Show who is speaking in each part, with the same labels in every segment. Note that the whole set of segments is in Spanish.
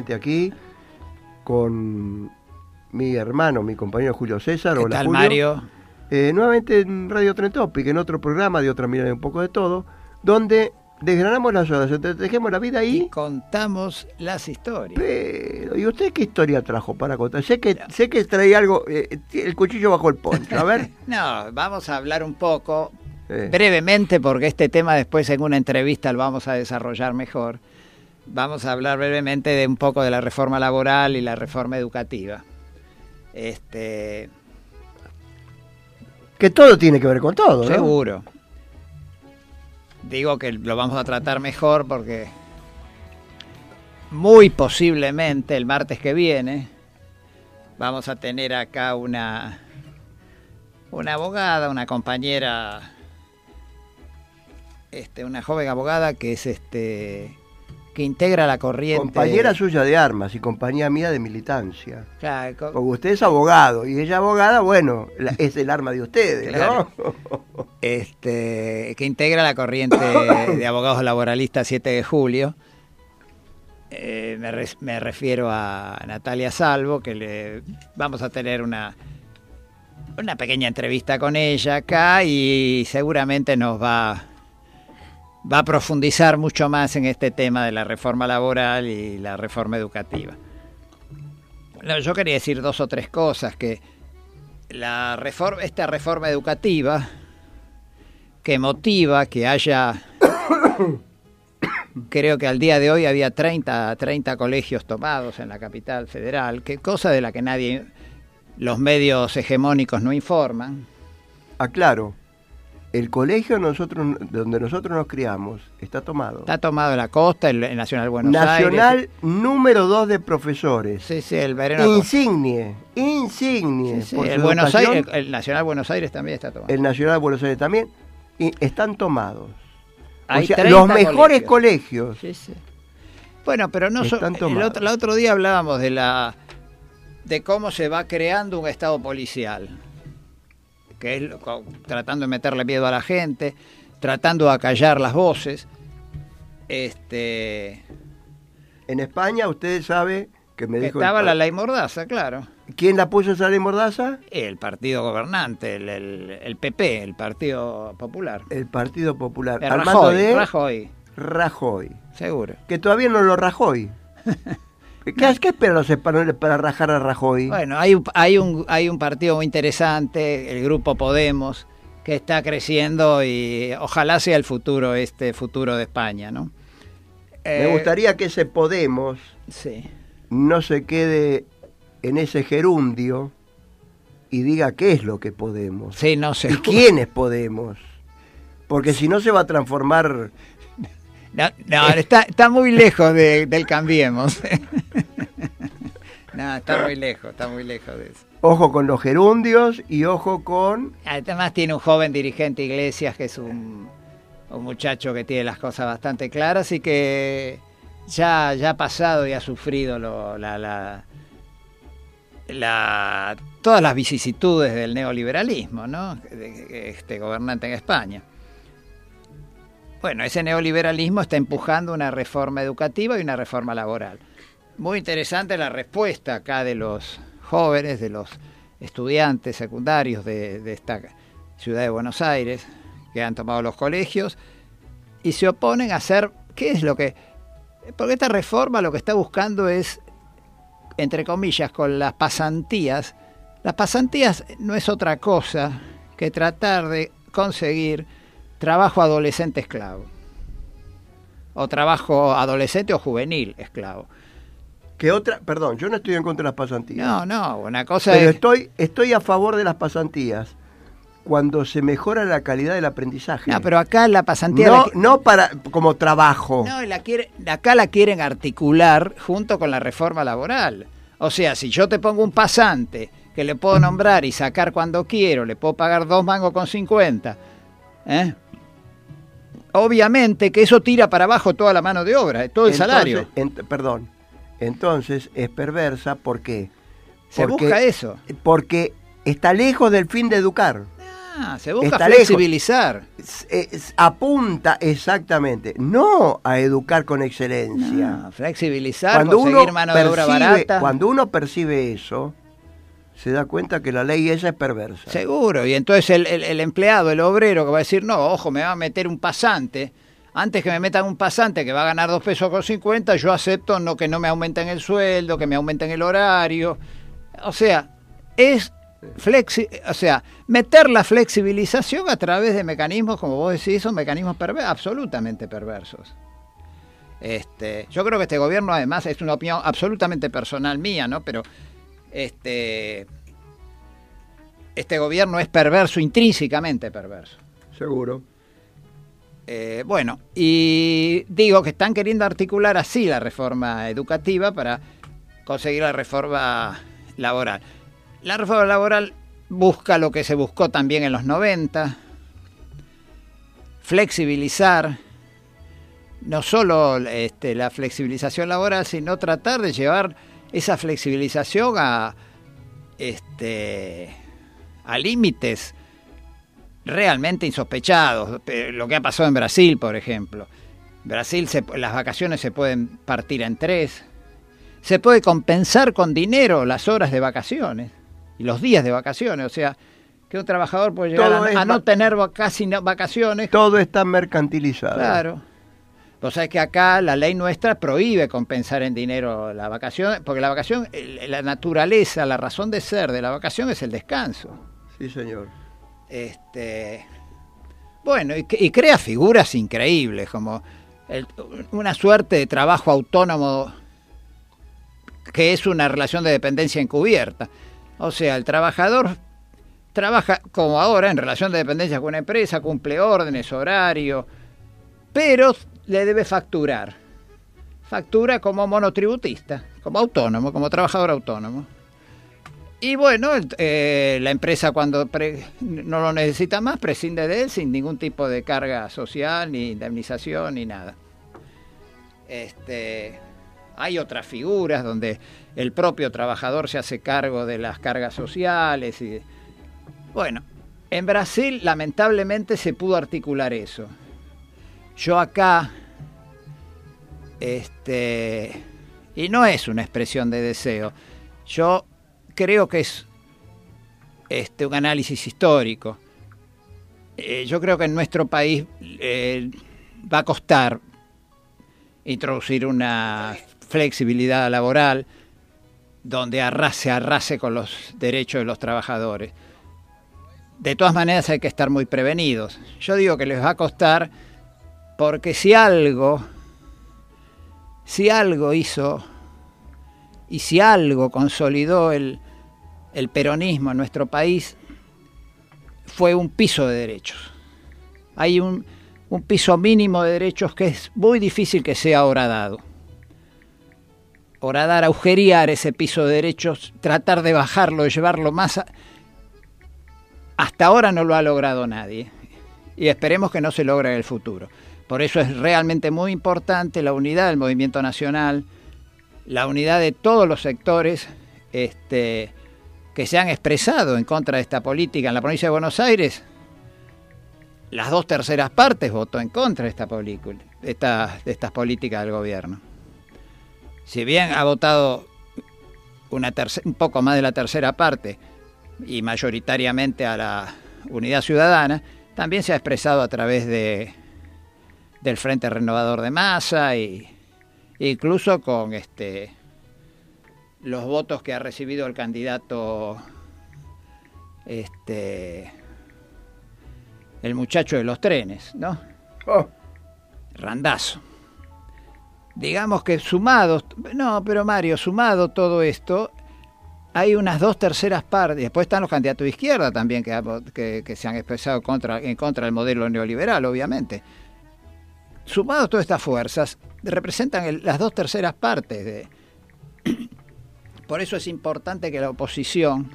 Speaker 1: Nuevamente aquí con mi hermano, mi compañero Julio César.
Speaker 2: ¿Qué
Speaker 1: Hola,
Speaker 2: tal,
Speaker 1: Julio.
Speaker 2: Mario?
Speaker 1: Eh, nuevamente en Radio Tren Topic, en otro programa de otra mirada y un poco de todo, donde desgranamos las horas, dejemos la vida
Speaker 2: Y
Speaker 1: ahí.
Speaker 2: contamos las historias.
Speaker 1: Pero, ¿y usted qué historia trajo para contar? Sé que, sé que traía algo, eh, el cuchillo bajo el poncho, a ver.
Speaker 2: No, vamos a hablar un poco,
Speaker 1: Eh,
Speaker 2: brevemente, porque este tema después en una entrevista lo vamos a desarrollar mejor. Vamos a hablar brevemente de un poco de la reforma laboral y la reforma educativa. Este,
Speaker 1: que todo tiene que ver con todo, ¿no?
Speaker 2: seguro. Digo que lo vamos a tratar mejor porque muy posiblemente el martes que viene vamos a tener acá una una abogada, una compañera este una joven abogada que es este que integra la corriente
Speaker 1: Compañera suya de armas y compañía mía de militancia.
Speaker 2: Claro, co-
Speaker 1: Porque usted es abogado y ella abogada, bueno, la- es el arma de ustedes,
Speaker 2: Claro.
Speaker 1: ¿no?
Speaker 2: este, que integra la corriente de abogados laboralistas 7 de julio. Eh, me, re- me refiero a Natalia Salvo, que le vamos a tener una, una pequeña entrevista con ella acá y seguramente nos va, va a profundizar mucho más en este tema de la reforma laboral y la reforma educativa. Yo quería decir dos o tres cosas, que la reforma, esta reforma educativa que motiva que haya, creo que al día de hoy había 30, 30 colegios tomados en la capital federal, que cosa de la que nadie, los medios hegemónicos no informan.
Speaker 1: Aclaro, el colegio nosotros, donde nosotros nos criamos está tomado.
Speaker 2: Está tomado en la costa, el, el Nacional Buenos
Speaker 1: Nacional
Speaker 2: Aires.
Speaker 1: número dos de profesores.
Speaker 2: Sí, sí, el Vereno.
Speaker 1: Insignie, insignie.
Speaker 2: Sí, sí,
Speaker 1: por
Speaker 2: el,
Speaker 1: su
Speaker 2: Buenos
Speaker 1: educación.
Speaker 2: Aires, el Nacional Buenos Aires también está tomado.
Speaker 1: el Nacional Buenos Aires también, y están tomados.
Speaker 2: Hay
Speaker 1: o sea,
Speaker 2: 30
Speaker 1: los mejores
Speaker 2: colegios.
Speaker 1: colegios.
Speaker 2: Sí, sí. Bueno, pero no so-
Speaker 1: Están
Speaker 2: el otro, el otro día hablábamos de la de cómo se va creando un estado policial, que es tratando de meterle miedo a la gente, tratando de acallar las voces. Este,
Speaker 1: En España, usted sabe que me
Speaker 2: que
Speaker 1: dijo.
Speaker 2: estaba la ley Mordaza, claro.
Speaker 1: ¿Quién la puso esa ley Mordaza?
Speaker 2: El partido gobernante, el, el- el PP, el Partido Popular.
Speaker 1: El Partido Popular.
Speaker 2: El Rajoy,
Speaker 1: de
Speaker 2: Rajoy,
Speaker 1: Rajoy.
Speaker 2: seguro.
Speaker 1: Que todavía no lo Rajoy. ¿Qué, qué esperan los españoles para rajar a Rajoy?
Speaker 2: Bueno, hay, un- hay, un, hay un partido muy interesante, el Grupo Podemos, que está creciendo y ojalá sea el futuro, este futuro de España, ¿no?
Speaker 1: Me
Speaker 2: Eh,
Speaker 1: gustaría que ese Podemos
Speaker 2: Sí.
Speaker 1: no se quede en ese gerundio y diga qué es lo que Podemos.
Speaker 2: Sí, no sé.
Speaker 1: ¿Y quiénes Podemos? Porque si no se va a transformar...
Speaker 2: No, no, está, está muy lejos de- del Cambiemos. no, está muy lejos, está muy lejos de eso.
Speaker 1: Ojo con los gerundios y ojo con...
Speaker 2: Además tiene un joven dirigente Iglesias que es un, un muchacho que tiene las cosas bastante claras y que ya, ya ha pasado y ha sufrido lo, la, la, la, todas las vicisitudes del neoliberalismo, ¿no? Este gobernante en España. Bueno, ese neoliberalismo está empujando una reforma educativa y una reforma laboral. Muy interesante la respuesta acá de los jóvenes, de los estudiantes secundarios de, esta ciudad de Buenos Aires, que han tomado los colegios y se oponen a hacer, ¿qué es lo que? Porque esta reforma lo que está buscando es, entre comillas, con las pasantías, las pasantías no es otra cosa que tratar de conseguir trabajo adolescente esclavo. O trabajo adolescente o juvenil esclavo.
Speaker 1: Que otra, perdón, yo no estoy en contra de las pasantías.
Speaker 2: No, no, una cosa
Speaker 1: Pero
Speaker 2: es...
Speaker 1: estoy, estoy a favor de las pasantías cuando se mejora la calidad del aprendizaje.
Speaker 2: No, pero acá la pasantía...
Speaker 1: no,
Speaker 2: la...
Speaker 1: no para como trabajo.
Speaker 2: No, la quiere, acá la quieren articular junto con la reforma laboral. O sea, si yo te pongo un pasante que le puedo nombrar y sacar cuando quiero, le puedo pagar dos mangos con 50, ¿eh? Obviamente que eso tira para abajo toda la mano de obra, todo el
Speaker 1: Entonces,
Speaker 2: salario.
Speaker 1: en- perdón. Entonces es perversa ¿por qué?
Speaker 2: Se
Speaker 1: Porque-
Speaker 2: busca eso.
Speaker 1: Porque está lejos del fin de educar.
Speaker 2: Ah, se busca
Speaker 1: Está
Speaker 2: flexibilizar.
Speaker 1: Es- apunta exactamente, no a educar con excelencia.
Speaker 2: Flexibilizar,
Speaker 1: cuando uno
Speaker 2: conseguir mano de obra barata.
Speaker 1: cuando uno percibe eso, se da cuenta que la ley esa es perversa.
Speaker 2: Seguro, y entonces el, el- empleado, el obrero que va a decir, no, ojo, me va a meter un pasante, antes que me metan un pasante que va a ganar dos pesos con 50, yo acepto no que no me aumenten el sueldo, que me aumenten el horario. O sea, es flexi o sea, meter la flexibilización a través de mecanismos, como vos decís, son mecanismos perver- absolutamente perversos. Este, yo creo que este gobierno, además, es una opinión absolutamente personal mía, ¿no? Pero este, este gobierno es perverso, intrínsecamente perverso.
Speaker 1: Seguro.
Speaker 2: Eh, bueno, y digo que están queriendo articular así la reforma educativa para conseguir la reforma laboral. La reforma laboral busca lo que se buscó también en los 90, flexibilizar no solo este, la flexibilización laboral, sino tratar de llevar esa flexibilización a, este, a límites realmente insospechados. Lo que ha pasado en Brasil, por ejemplo. Brasil, se- las vacaciones se pueden partir en tres. Se puede compensar con dinero las horas de vacaciones y los días de vacaciones. O sea, que un trabajador puede llegar a, no tener casi no- vacaciones.
Speaker 1: Todo está mercantilizado.
Speaker 2: Claro. Vos sabés que acá la ley nuestra prohíbe compensar en dinero la vacación, porque la vacación, la naturaleza, la razón de ser de la vacación es el descanso.
Speaker 1: Sí, señor.
Speaker 2: Este, bueno, y, y crea figuras increíbles, como el- una suerte de trabajo autónomo que es una relación de dependencia encubierta. O sea, el trabajador trabaja como ahora en relación de dependencia con una empresa, cumple órdenes, horario, pero le debe facturar. Factura como monotributista, como autónomo, como trabajador autónomo. Y bueno, eh, la empresa cuando no lo necesita más prescinde de él sin ningún tipo de carga social, ni indemnización, ni nada. Este, hay otras figuras donde el propio trabajador se hace cargo de las cargas sociales. Y, bueno, en Brasil lamentablemente se pudo articular eso. Yo acá, este, y no es una expresión de deseo, yo creo que es este, un análisis histórico. Eh, yo creo que en nuestro país eh, va a costar introducir una flexibilidad laboral donde arrase, arrase con los derechos de los trabajadores. De todas maneras hay que estar muy prevenidos. Yo digo que les va a costar porque si algo, si algo hizo y si algo consolidó el, peronismo en nuestro país, fue un piso de derechos. Hay un, piso mínimo de derechos que es muy difícil que sea ahora dado. horadar, agujerear ese piso de derechos, tratar de bajarlo, llevarlo más... Hasta ahora no lo ha logrado nadie y esperemos que no se logre en el futuro. Por eso es realmente muy importante la unidad del movimiento nacional, la unidad de todos los sectores este, que se han expresado en contra de esta política en la provincia de Buenos Aires. Las dos terceras partes votó en contra de esta de, estas políticas del gobierno. Si bien ha votado un poco más de la tercera parte y mayoritariamente a la unidad ciudadana, también se ha expresado a través de, del Frente Renovador de Masa y incluso con este los votos que ha recibido el candidato este el muchacho de los trenes, ¿no? Oh. Randazo. Digamos que sumados, no, pero Mario, sumado todo esto, hay unas dos terceras partes, después están los candidatos de izquierda también que, que, se han expresado contra, en contra del modelo neoliberal, obviamente. Sumados todas estas fuerzas, representan las dos terceras partes. De... Por eso es importante que la oposición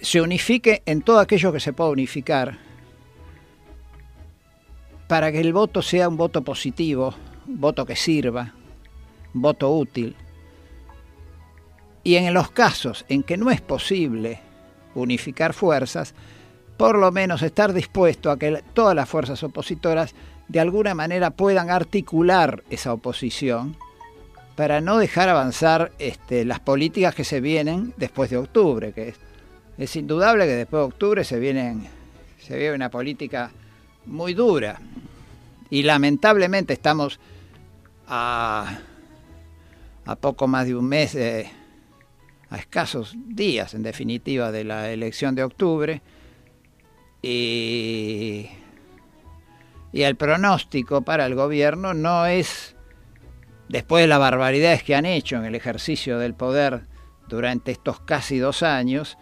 Speaker 2: se unifique en todo aquello que se pueda unificar para que el voto sea un voto positivo, un voto que sirva, un voto útil y en los casos en que no es posible unificar fuerzas, por lo menos estar dispuesto a que todas las fuerzas opositoras de alguna manera puedan articular esa oposición para no dejar avanzar este, las políticas que se vienen después de octubre, que es, indudable que después de octubre se, vienen, se viene una política muy dura y lamentablemente estamos a, a poco más de un mes de a escasos días, en definitiva, de la elección de octubre. Y, y el pronóstico para el gobierno no es, después de las barbaridades que han hecho en el ejercicio del poder durante estos casi dos años,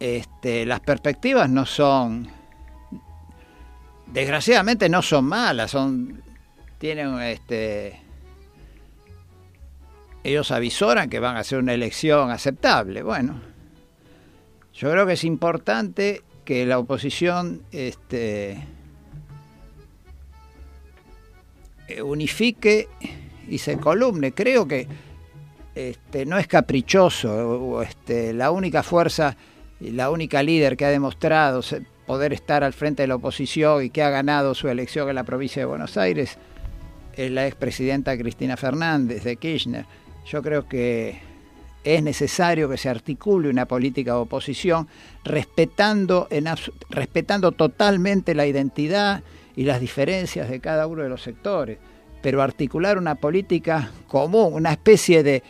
Speaker 2: este, las perspectivas no son, desgraciadamente no son malas, son, tienen este, ellos avisoran que van a hacer una elección aceptable. Bueno, yo creo que es importante que la oposición este, unifique y se columne. Creo que este, no es caprichoso. Este, la única fuerza y la única líder que ha demostrado poder estar al frente de la oposición y que ha ganado su elección en la provincia de Buenos Aires es la expresidenta Cristina Fernández de Kirchner. Yo creo que es necesario que se articule una política de oposición respetando, respetando totalmente la identidad y las diferencias de cada uno de los sectores, pero articular una política común, una especie de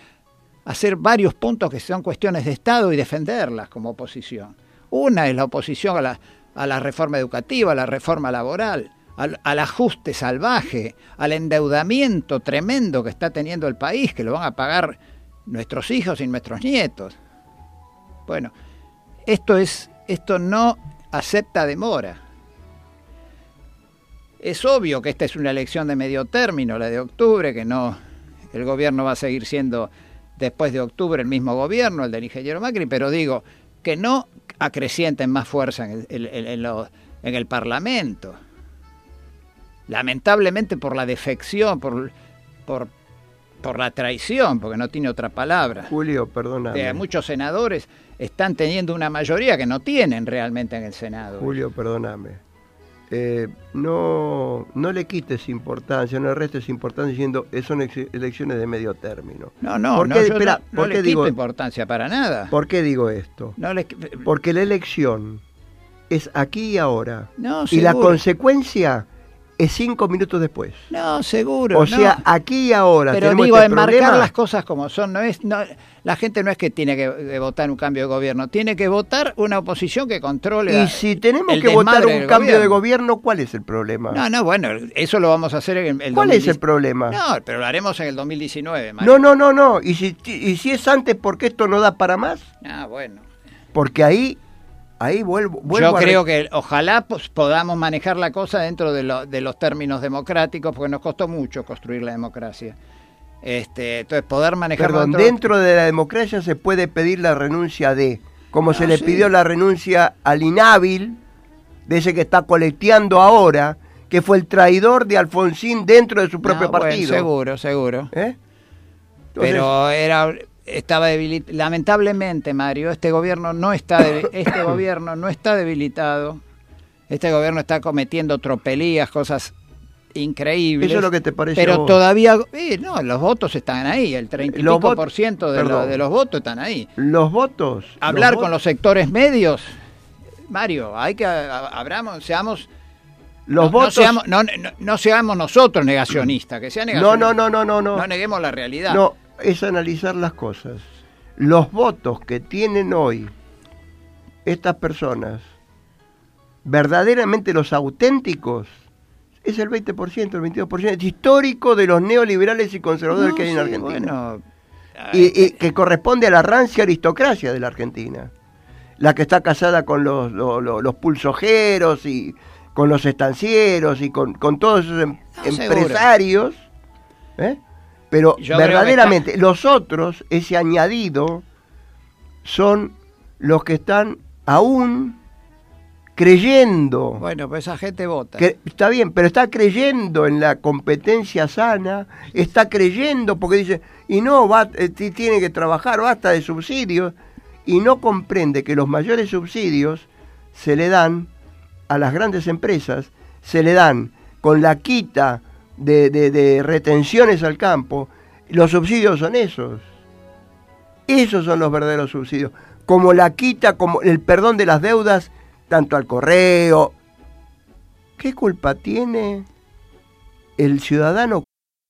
Speaker 2: hacer varios puntos que son cuestiones de Estado y defenderlas como oposición. Una es la oposición a la, a la reforma educativa, a la reforma laboral, al, ajuste salvaje, al endeudamiento tremendo que está teniendo el país, que lo van a pagar nuestros hijos y nuestros nietos. Bueno, esto es esto no acepta demora. Es obvio que esta es una elección de medio término, la de octubre, que no el gobierno va a seguir siendo después de octubre el mismo gobierno, el del ingeniero Macri, pero digo que no acrecienten más fuerza en el, en el Parlamento lamentablemente por la defección, por, por, por la traición, porque no tiene otra palabra.
Speaker 1: Julio, perdona.
Speaker 2: muchos senadores están teniendo una mayoría que no tienen realmente en el Senado.
Speaker 1: Julio, perdóname. Eh, no, no le quites importancia, no le restes importancia diciendo que son elecciones de medio término.
Speaker 2: No, no, no, no, le quito importancia para nada.
Speaker 1: ¿Por qué digo esto? Porque la elección es aquí y ahora. y la consecuencia es cinco minutos después.
Speaker 2: No, seguro.
Speaker 1: O sea, aquí y ahora.
Speaker 2: Pero digo, este enmarcar las cosas como son. No es, no, la gente no es que tiene que votar un cambio de gobierno, tiene que votar una oposición que controle.
Speaker 1: Y si tenemos que votar un cambio de gobierno, ¿cuál es el problema?
Speaker 2: No, no, bueno, eso lo vamos a hacer en el.
Speaker 1: ¿Cuál es el problema?
Speaker 2: No, pero lo haremos en el 2019.
Speaker 1: No, no, no, no. ¿Y si, y si es antes, ¿por qué esto no da para más?
Speaker 2: Ah, bueno.
Speaker 1: Porque ahí Ahí vuelvo,
Speaker 2: Yo creo que ojalá pues, podamos manejar la cosa dentro de, de, los términos democráticos, porque nos costó mucho construir la democracia. Este, entonces, poder manejar...
Speaker 1: Perdón, dentro de la democracia se puede pedir la renuncia de, como se le pidió la renuncia al inhábil, de ese que está colecteando ahora, que fue el traidor de Alfonsín dentro de su propio partido.
Speaker 2: seguro, seguro. ¿Eh? Pero era estaba debilitado. Lamentablemente, Mario, este gobierno no está este gobierno no está debilitado. Este gobierno está cometiendo tropelías, cosas increíbles.
Speaker 1: Eso es lo que te parece.
Speaker 2: Pero todavía, eh, no, los votos están ahí, el 35% de, de, los votos están ahí.
Speaker 1: Los votos.
Speaker 2: Hablar con los sectores medios, Mario, hay que abramos, seamos
Speaker 1: los no, votos
Speaker 2: seamos, no, seamos nosotros negacionistas, que sea negacionistas.
Speaker 1: No, no, no, no, no,
Speaker 2: no. neguemos la realidad.
Speaker 1: No, es analizar las cosas. Los votos que tienen hoy estas personas, verdaderamente los auténticos, es el 20%, el 22%, es histórico de los neoliberales y conservadores que hay en Argentina. y, que corresponde a la rancia aristocracia de la Argentina. La que está casada con los, los, pulsojeros y con los estancieros y con, todos esos em, empresarios. ¿eh? Pero verdaderamente, los otros, ese añadido, son los que están aún creyendo.
Speaker 2: Bueno, pues esa gente vota.
Speaker 1: Que, está bien, pero está creyendo en la competencia sana, está creyendo porque dice, y no, va, eh, tiene que trabajar, basta de subsidios, y no comprende que los mayores subsidios se le dan a las grandes empresas, se le dan con la quita de, retenciones al campo, los subsidios son esos. Esos son los verdaderos subsidios. Como la quita, como el perdón de las deudas, tanto al correo. ¿Qué culpa tiene el ciudadano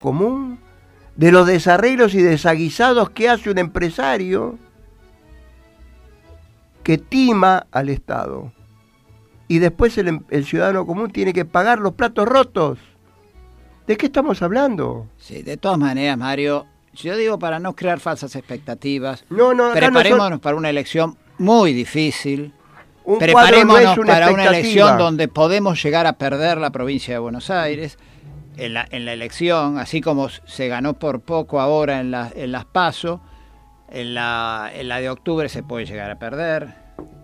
Speaker 1: Común de los desarreglos y desaguisados que hace un empresario que tima al Estado. Y después el, em, el, ciudadano común tiene que pagar los platos rotos. ¿De qué estamos hablando?
Speaker 2: Sí, de todas maneras, Mario, yo digo para no crear falsas expectativas,
Speaker 1: no, no,
Speaker 2: preparémonos para una elección muy difícil. preparémonos para una elección donde podemos llegar a perder la provincia de Buenos Aires en la, en la elección, así como se ganó por poco ahora en, la, en las PASO, en la, en la de octubre se puede llegar a perder,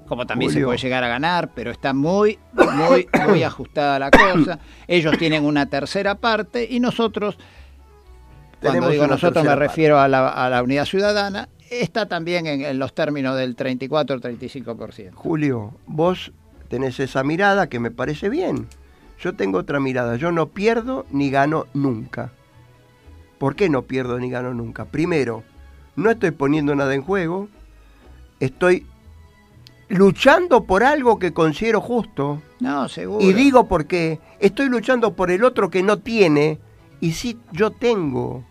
Speaker 2: como también se puede llegar a ganar, pero está muy, muy, muy ajustada la cosa. Ellos tienen una tercera parte y nosotros, cuando digo nosotros me refiero a la, a la unidad ciudadana, está también en, en los términos del 34 35%.
Speaker 1: Julio, vos tenés esa mirada que me parece bien yo tengo otra mirada. Yo no pierdo ni gano nunca. ¿Por qué no pierdo ni gano nunca? Primero, no estoy poniendo nada en juego. Estoy luchando por algo que considero justo.
Speaker 2: No, seguro.
Speaker 1: Y digo por qué. Estoy luchando por el otro que no tiene. Y sí, yo tengo.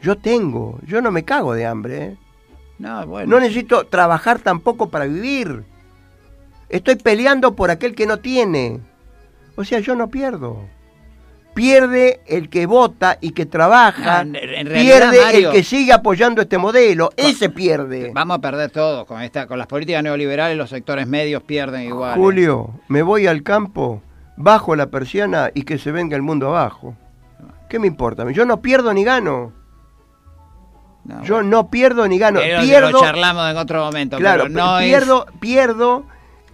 Speaker 1: Yo tengo. Yo no me cago de hambre. ¿eh?
Speaker 2: No, bueno.
Speaker 1: No necesito trabajar tampoco para vivir. Estoy peleando por aquel que no tiene. O sea, yo no pierdo. Pierde el que vota y que trabaja, pierde el que sigue apoyando este modelo, ese pierde.
Speaker 2: Vamos a perder todo con esta, con las políticas neoliberales, los sectores medios pierden igual.
Speaker 1: Julio, me voy al campo, bajo la persiana y que se venga el mundo abajo. ¿Qué me importa? Yo no pierdo ni gano. yo no pierdo ni gano. pierdo,
Speaker 2: lo charlamos en otro momento.
Speaker 1: Claro,
Speaker 2: pero no
Speaker 1: pierdo, pierdo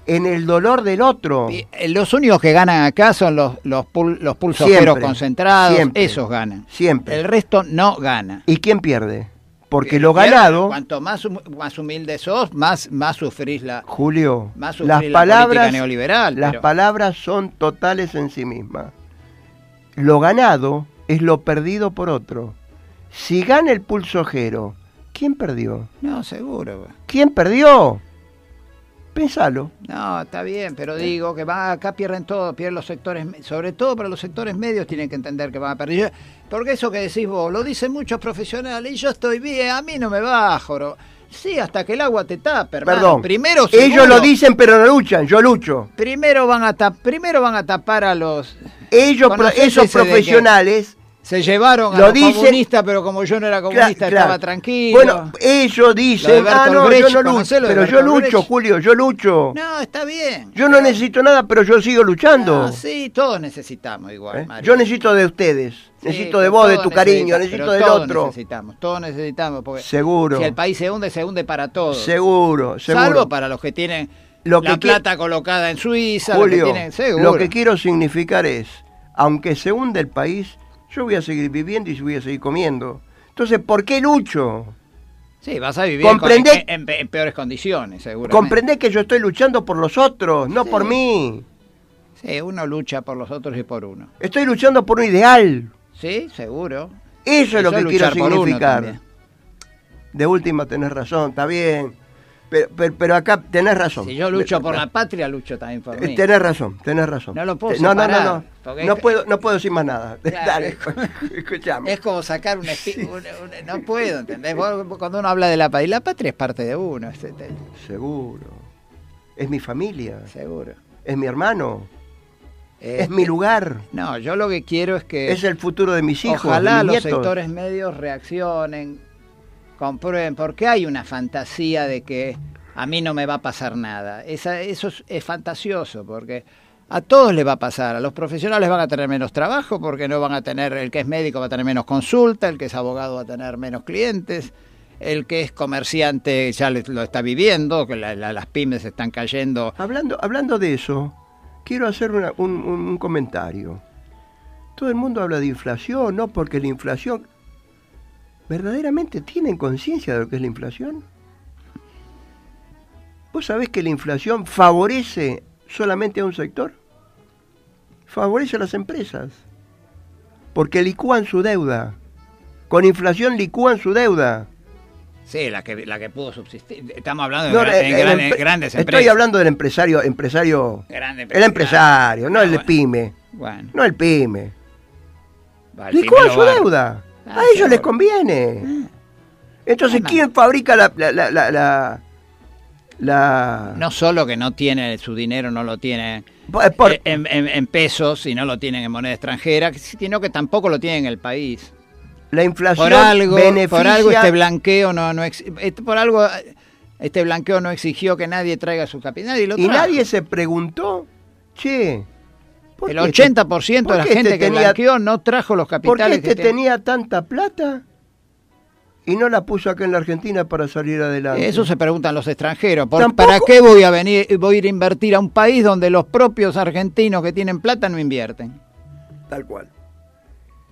Speaker 1: en el dolor del otro.
Speaker 2: Y, eh, Los únicos que ganan acá son los, los, pul- los concentrados,
Speaker 1: siempre,
Speaker 2: esos ganan.
Speaker 1: siempre.
Speaker 2: El resto no gana.
Speaker 1: ¿Y quién pierde? Porque lo ganado,
Speaker 2: Cuanto más, más humilde sos, más, más sufrís la,
Speaker 1: Julio,
Speaker 2: más sufrís
Speaker 1: las
Speaker 2: la
Speaker 1: palabras,
Speaker 2: política neoliberal.
Speaker 1: las
Speaker 2: pero-
Speaker 1: palabras son totales en sí mismas. Lo ganado es lo perdido por otro. Si gana el pulsojero, ¿quién perdió?
Speaker 2: No, seguro. güey.
Speaker 1: ¿Quién perdió? Pensalo.
Speaker 2: No, está bien, pero digo que va, acá pierden todo, pierden los sectores, sobre todo para los sectores medios tienen que entender que van a perder. Porque eso que decís vos, lo dicen muchos profesionales, y yo estoy bien, a mí no me va, joro. Sí, hasta que el agua te tape, hermano.
Speaker 1: Perdón.
Speaker 2: Primero
Speaker 1: Ellos lo dicen pero no luchan, yo lucho.
Speaker 2: Primero van a primero van a tapar a los
Speaker 1: Ellos, pro-
Speaker 2: ¿Conocés
Speaker 1: esos profesionales,
Speaker 2: se llevaron a
Speaker 1: Lo
Speaker 2: los comunistas, pero como yo no era comunista
Speaker 1: claro.
Speaker 2: estaba tranquilo.
Speaker 1: Bueno, ellos dicen, ah, no,
Speaker 2: Brecht,
Speaker 1: yo no lucho,
Speaker 2: ¿conocés lo de
Speaker 1: pero yo lucho,
Speaker 2: Brecht?
Speaker 1: Julio, yo lucho.
Speaker 2: no, está bien.
Speaker 1: Yo no necesito nada, pero yo sigo luchando.
Speaker 2: Ah, sí, todos necesitamos igual.
Speaker 1: ¿eh?
Speaker 2: Mario.
Speaker 1: Yo necesito de ustedes,
Speaker 2: Sí,
Speaker 1: necesito de vos, de tu cariño, necesito del
Speaker 2: todos
Speaker 1: otro.
Speaker 2: necesitamos, todos necesitamos, porque
Speaker 1: Seguro,
Speaker 2: si el país se hunde, se hunde para todos.
Speaker 1: seguro, seguro.
Speaker 2: Salvo para los que tienen
Speaker 1: Lo
Speaker 2: la
Speaker 1: que
Speaker 2: plata colocada en Suiza,
Speaker 1: Julio,
Speaker 2: que tienen, seguro.
Speaker 1: lo que quiero significar es, aunque se hunde el país, yo voy a seguir viviendo y voy a seguir comiendo. Entonces, ¿por qué lucho?
Speaker 2: Sí, vas a vivir
Speaker 1: Comprendé-
Speaker 2: en, en- en peores condiciones, seguro.
Speaker 1: Comprendé que yo estoy luchando por los otros, no
Speaker 2: Sí.
Speaker 1: por mí.
Speaker 2: Sí, uno lucha por los otros y por uno.
Speaker 1: Estoy luchando por un ideal.
Speaker 2: Sí, seguro.
Speaker 1: Eso es lo que quiero significar. De última tenés razón, está bien. Pero, pero, pero acá tenés razón.
Speaker 2: Si yo lucho por la patria, lucho también por
Speaker 1: Eh,
Speaker 2: mí.
Speaker 1: Tenés razón, tenés razón.
Speaker 2: No lo puedo
Speaker 1: Eh, No, no, no,
Speaker 2: separar,
Speaker 1: no. No puedo, no puedo decir más nada.
Speaker 2: Claro,
Speaker 1: Dale, escuchame.
Speaker 2: Es como sacar un un- No puedo, ¿entendés? Cuando uno habla de la patria, la patria es parte de uno, es- es-
Speaker 1: Seguro. Es mi familia,
Speaker 2: seguro.
Speaker 1: es mi hermano,
Speaker 2: Eh,
Speaker 1: es mi lugar,
Speaker 2: No, yo lo que quiero es que
Speaker 1: es el futuro de mis hijos,
Speaker 2: ojalá
Speaker 1: mis
Speaker 2: los
Speaker 1: nietos.
Speaker 2: sectores medios reaccionen, comprueben, porque hay una fantasía de que a mí no me va a pasar nada. Esa, eso es, fantasioso, porque a todos les va a pasar. A los profesionales van a tener menos trabajo, porque no van a tener, el que es médico va a tener menos consulta, el que es abogado va a tener menos clientes. El que es comerciante ya lo está viviendo, que la- la- las pymes están cayendo.
Speaker 1: Hablando, hablando de eso, quiero hacer un- un comentario. Todo el mundo habla de inflación, ¿no? Porque la inflación... ¿Verdaderamente tienen conciencia de lo que es la inflación? ¿Vos sabés que la inflación favorece solamente a un sector? Favorece a las empresas. Porque licúan su deuda. Con inflación licúan su deuda.
Speaker 2: Sí, la que, la que pudo subsistir. Estamos hablando de
Speaker 1: No,
Speaker 2: gran-
Speaker 1: eh, el
Speaker 2: gran- grandes
Speaker 1: Estoy
Speaker 2: empresas.
Speaker 1: hablando del empresario, empresario,
Speaker 2: Grande
Speaker 1: el empresario, no
Speaker 2: Ah,
Speaker 1: el de
Speaker 2: bueno.
Speaker 1: pyme,
Speaker 2: Bueno,
Speaker 1: no el pyme.
Speaker 2: vale,
Speaker 1: Licúan su deuda.
Speaker 2: Ah,
Speaker 1: A ellos les conviene. Entonces,
Speaker 2: Además.
Speaker 1: ¿quién fabrica la, la, la, la,
Speaker 2: No solo que no tiene su dinero, no lo tiene
Speaker 1: por- por-
Speaker 2: eh, en, en- en pesos y no lo tienen en moneda extranjera, sino que tampoco lo tienen en el país.
Speaker 1: la inflación
Speaker 2: Por algo,
Speaker 1: beneficia...
Speaker 2: por algo este blanqueo no, no ex- este- por algo este blanqueo no exigió que nadie traiga su capital y lo
Speaker 1: y nadie se preguntó, che, ¿por
Speaker 2: el
Speaker 1: qué este-
Speaker 2: 80%
Speaker 1: por
Speaker 2: de la
Speaker 1: qué
Speaker 2: gente
Speaker 1: este
Speaker 2: que
Speaker 1: tenía-
Speaker 2: blanqueó no trajo los
Speaker 1: ¿Por qué
Speaker 2: capitales
Speaker 1: este
Speaker 2: que
Speaker 1: tenía tanta plata y no la puso acá en la Argentina para salir adelante?
Speaker 2: Eso se preguntan los extranjeros. ¿Por-
Speaker 1: Tampoco-
Speaker 2: ¿Para qué voy a venir, voy a ir a invertir a un país donde los propios argentinos que tienen plata no invierten?
Speaker 1: Tal cual.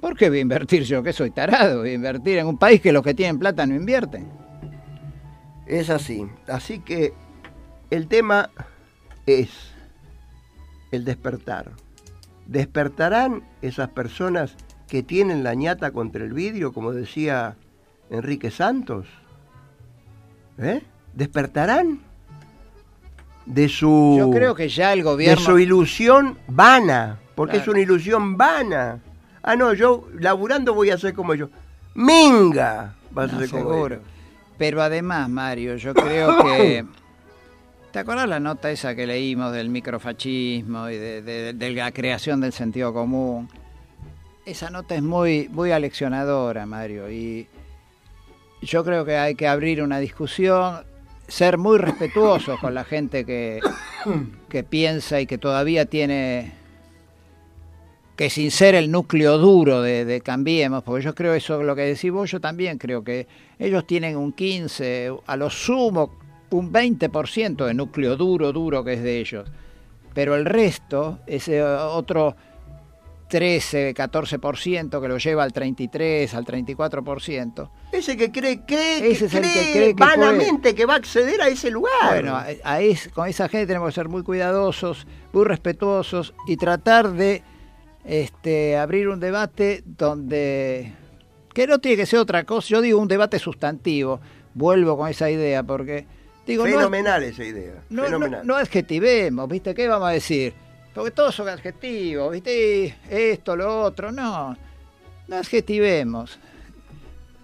Speaker 2: ¿Por qué voy a invertir yo, que soy tarado? Voy a invertir en un país que los que tienen plata no invierten.
Speaker 1: Es así. Así que el tema es el despertar. ¿Despertarán esas personas que tienen la ñata contra el vidrio, como decía Enrique Santos? ¿Eh? ¿Despertarán? De su,
Speaker 2: Yo creo que ya el
Speaker 1: de
Speaker 2: gobierno...
Speaker 1: su ilusión vana, porque es una ilusión vana. Ah, no, yo laburando voy a ser como yo. ¡Minga! Vas a ser como
Speaker 2: seguro. Pero además, Mario, yo creo que... ¿Te acordás la nota esa que leímos del microfascismo y de, la creación del sentido común? Esa nota es muy, muy aleccionadora, Mario, y yo creo que hay que abrir una discusión, ser muy respetuosos con la gente que, que piensa y que todavía tiene que sin ser el núcleo duro de, de Cambiemos, porque yo creo eso, lo que decís vos, yo también creo que ellos tienen un 15, a lo sumo un 20% de núcleo duro, duro que es de ellos. Pero el resto, ese otro 13, 14% que lo lleva al 33, al 34%.
Speaker 1: Ese que cree, cree,
Speaker 2: Ese
Speaker 1: que
Speaker 2: es el que
Speaker 1: cree
Speaker 2: cree que
Speaker 1: vanamente que va a acceder a ese lugar.
Speaker 2: Bueno, a- a es- con esa gente tenemos que ser muy cuidadosos, muy respetuosos y tratar de este, abrir un debate donde, que no tiene que ser otra cosa, yo digo un debate sustantivo, vuelvo con esa idea porque digo, no
Speaker 1: Fenomenal esa idea.
Speaker 2: no, no,
Speaker 1: Fenomenal.
Speaker 2: no adjetivemos, ¿viste? ¿Qué vamos a decir? Porque todos son adjetivos, ¿viste? Esto, lo otro, no. No adjetivemos.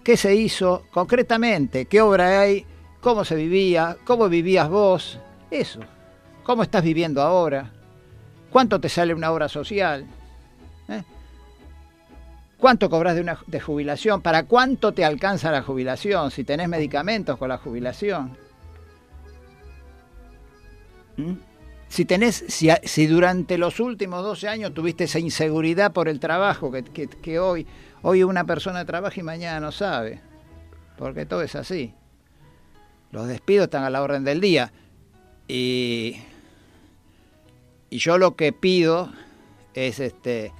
Speaker 2: ¿Qué se hizo concretamente? ¿Qué obra hay? ¿Cómo se vivía? ¿Cómo vivías vos? Eso. ¿Cómo estás viviendo ahora? ¿Cuánto te sale una obra social? ¿Eh? ¿Cuánto cobras de, una, de jubilación? ¿Para cuánto te alcanza la jubilación? Si tenés medicamentos con la jubilación. ¿Mm? Si tenés, si, durante los últimos 12 años tuviste esa inseguridad por el trabajo que, que- que hoy, hoy una persona trabaja y mañana no sabe, porque todo es así. Los despidos están a la orden del día. Y, y yo lo que pido es este.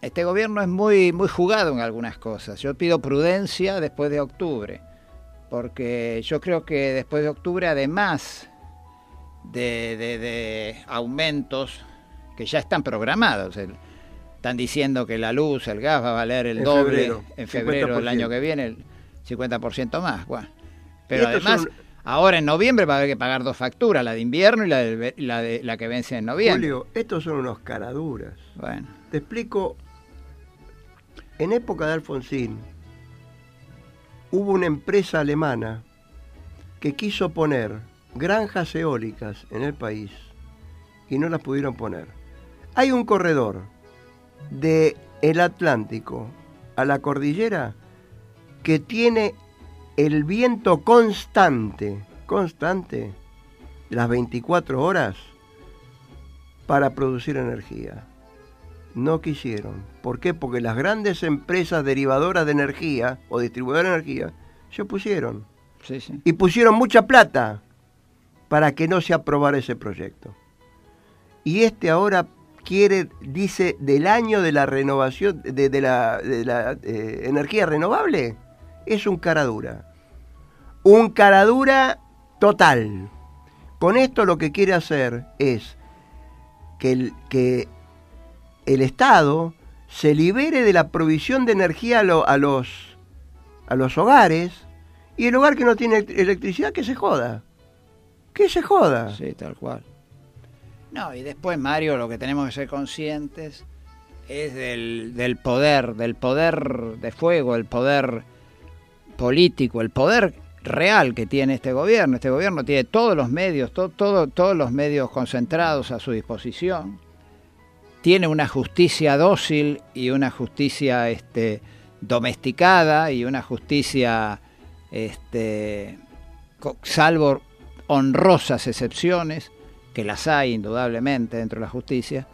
Speaker 2: Este gobierno es muy, muy jugado en algunas cosas. Yo pido prudencia después de octubre. Porque yo creo que después de octubre, además de, de- de aumentos que ya están programados, el- están diciendo que la luz, el gas va a valer el
Speaker 1: En
Speaker 2: doble
Speaker 1: febrero,
Speaker 2: en febrero del
Speaker 1: 50%.
Speaker 2: año que viene, el 50% más. Bueno. Pero además,
Speaker 1: son-
Speaker 2: ahora en noviembre va a haber que pagar dos facturas, la de invierno y la, ve- la, de, la que vence en noviembre.
Speaker 1: Julio, estos son unos caraduras.
Speaker 2: Bueno,
Speaker 1: Te explico. En época de Alfonsín, hubo una empresa alemana que quiso poner granjas eólicas en el país y no las pudieron poner. Hay un corredor de el Atlántico a la cordillera que tiene el viento constante, constante, las 24 horas para producir energía. No quisieron. ¿Por qué? Porque las grandes empresas derivadoras de energía o distribuidoras de energía se opusieron.
Speaker 2: sí, sí.
Speaker 1: Y pusieron mucha plata para que no se aprobara ese proyecto. Y este ahora quiere, dice, del año de la renovación, de, la, eh, energía renovable, es un caradura. Un caradura total. Con esto lo que quiere hacer es que el, que el Estado se libere de la provisión de energía a, lo- a los, a los hogares y el hogar que no tiene elect- electricidad que se joda. Que se joda.
Speaker 2: Sí, tal cual. No, y después, Mario, lo que tenemos que ser conscientes es del, del poder, del poder de fuego, el poder político, el poder real que tiene este gobierno. Este gobierno tiene todos los medios, to- todo, todos los medios concentrados a su disposición. Tiene una justicia dócil y una justicia este, domesticada y una justicia, este, salvo honrosas excepciones, que las hay indudablemente dentro de la justicia,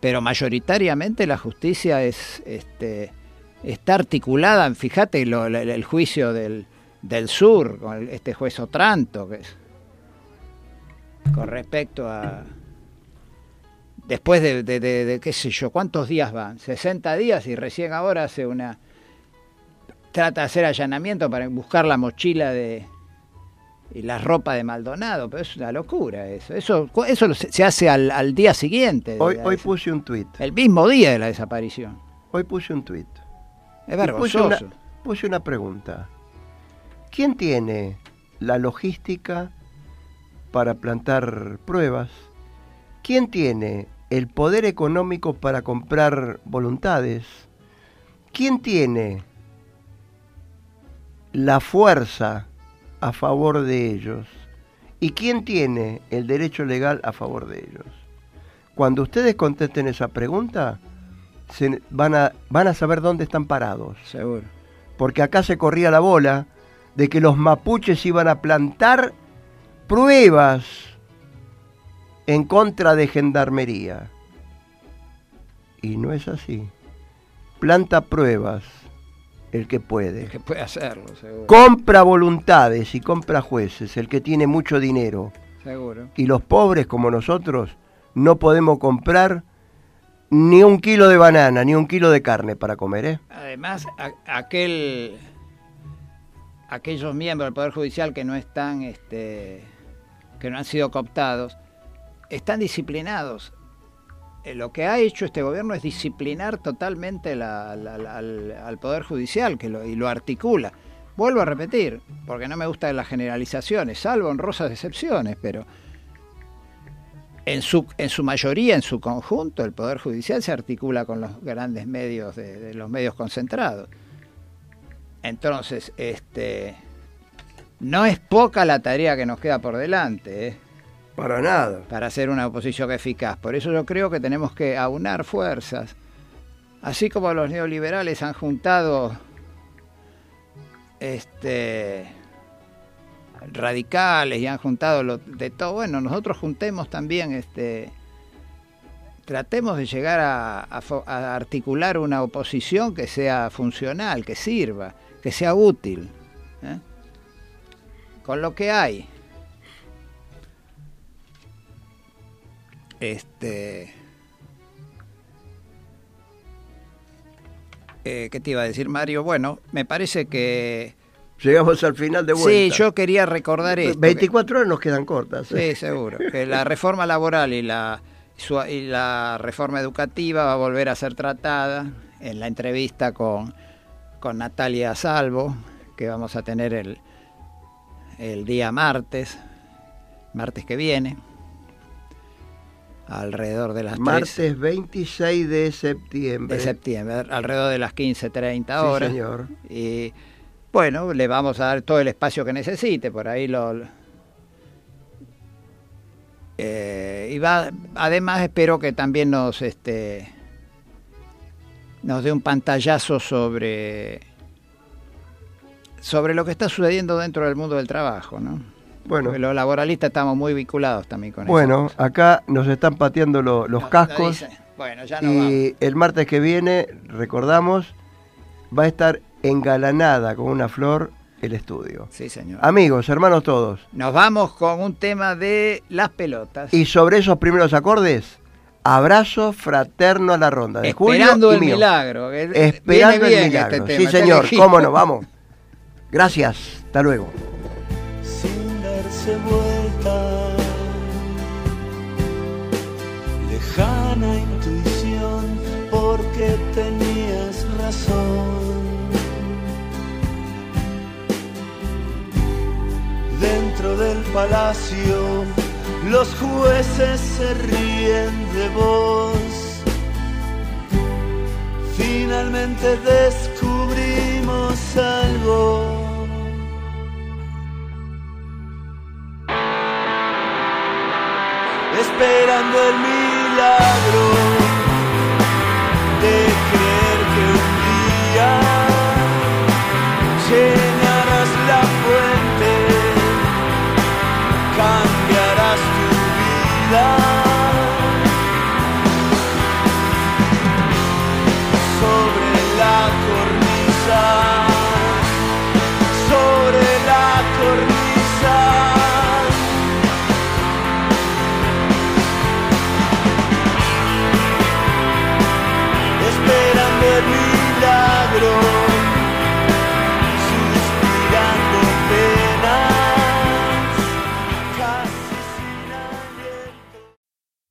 Speaker 2: pero mayoritariamente la justicia es este, está articulada, fíjate lo- el, juicio del, del sur, con este juez Otranto, que es con respecto a... Después de, de- de- de qué sé yo, ¿cuántos días van? 60 días y recién ahora hace una... Trata de hacer allanamiento para buscar la mochila de, y la ropa de Maldonado, pero es una locura eso. Eso, eso se hace al, al día siguiente.
Speaker 1: Hoy, hoy puse un tuit.
Speaker 2: el mismo día de la desaparición.
Speaker 1: Hoy puse un tuit.
Speaker 2: Es
Speaker 1: puse
Speaker 2: vergonzoso.
Speaker 1: una, puse una pregunta. ¿Quién tiene la logística para plantar pruebas? ¿Quién tiene el poder económico para comprar voluntades? ¿Quién tiene la fuerza a favor de ellos? ¿Y quién tiene el derecho legal a favor de ellos? Cuando ustedes contesten esa pregunta, se- van, a, van a saber dónde están parados
Speaker 2: Seguro.
Speaker 1: porque acá se corría la bola de que los mapuches iban a plantar pruebas en contra de gendarmería. Y no es así. Planta pruebas el que puede.
Speaker 2: Que puede hacerlo, seguro.
Speaker 1: Compra voluntades y compra jueces, el que tiene mucho dinero.
Speaker 2: Seguro.
Speaker 1: Y los pobres como nosotros no podemos comprar ni un kilo de banana, ni un kilo de carne para comer, ¿eh?
Speaker 2: Además, aquel, aquellos miembros del Poder Judicial que no están, este, que no han sido cooptados, están disciplinados. Eh, Lo que ha hecho este gobierno es disciplinar totalmente al, Poder Judicial que y lo articula. Vuelvo a repetir, porque no me gustan las generalizaciones, salvo honrosas excepciones, pero en su, en su mayoría, en su conjunto, el Poder Judicial se articula con los grandes medios de, de los medios concentrados. Entonces, este no es poca la tarea que nos queda por delante ¿eh?
Speaker 1: Para nada.
Speaker 2: para hacer una oposición eficaz. Por eso yo creo que tenemos que aunar fuerzas. Así como los neoliberales han juntado este radicales y han juntado de todo, bueno, nosotros juntemos también este tratemos de llegar a articular una oposición que sea funcional, que sirva, que sea útil, ¿eh? con lo que hay. Este. Eh, ¿Qué te iba a decir, Mario? Bueno, me parece que.
Speaker 1: Llegamos al final de vuelta.
Speaker 2: Sí, yo quería recordar esto. que-
Speaker 1: 24 horas nos quedan cortas. ¿eh?
Speaker 2: Sí, seguro. Que la reforma laboral y la, su- y la reforma educativa va a volver a ser tratada en la entrevista con, con Natalia Salvo, que vamos a tener el, el día martes, martes que viene, alrededor de las 3
Speaker 1: Martes 26 de septiembre.
Speaker 2: de septiembre, alrededor de las 15.30
Speaker 1: Sí,
Speaker 2: horas.
Speaker 1: señor.
Speaker 2: Y bueno, le vamos a dar todo el espacio que necesite, por ahí lo... Eh, y va, además espero que también nos este nos dé un pantallazo sobre sobre lo que está sucediendo dentro del mundo del trabajo, ¿no?
Speaker 1: Bueno,
Speaker 2: Porque los laboralistas estamos muy vinculados también con eso.
Speaker 1: bueno acá nos están pateando lo- los cascos.
Speaker 2: Bueno, ya no vamos.
Speaker 1: Y el martes que viene, recordamos, va a estar engalanada con una flor el estudio.
Speaker 2: Sí, señor.
Speaker 1: Amigos, hermanos todos.
Speaker 2: Nos vamos con un tema de las pelotas.
Speaker 1: Y sobre esos primeros acordes, abrazo fraterno a la ronda de
Speaker 2: Esperando el
Speaker 1: mío.
Speaker 2: milagro.
Speaker 1: Esperando el milagro.
Speaker 2: este tema,
Speaker 1: sí, señor, cómo no, vamos. Gracias, hasta luego.
Speaker 3: Vuelta. Lejana intuición, porque tenías razón. Dentro del palacio, los jueces se ríen de vos. Finalmente descubrimos algo. Esperando el milagro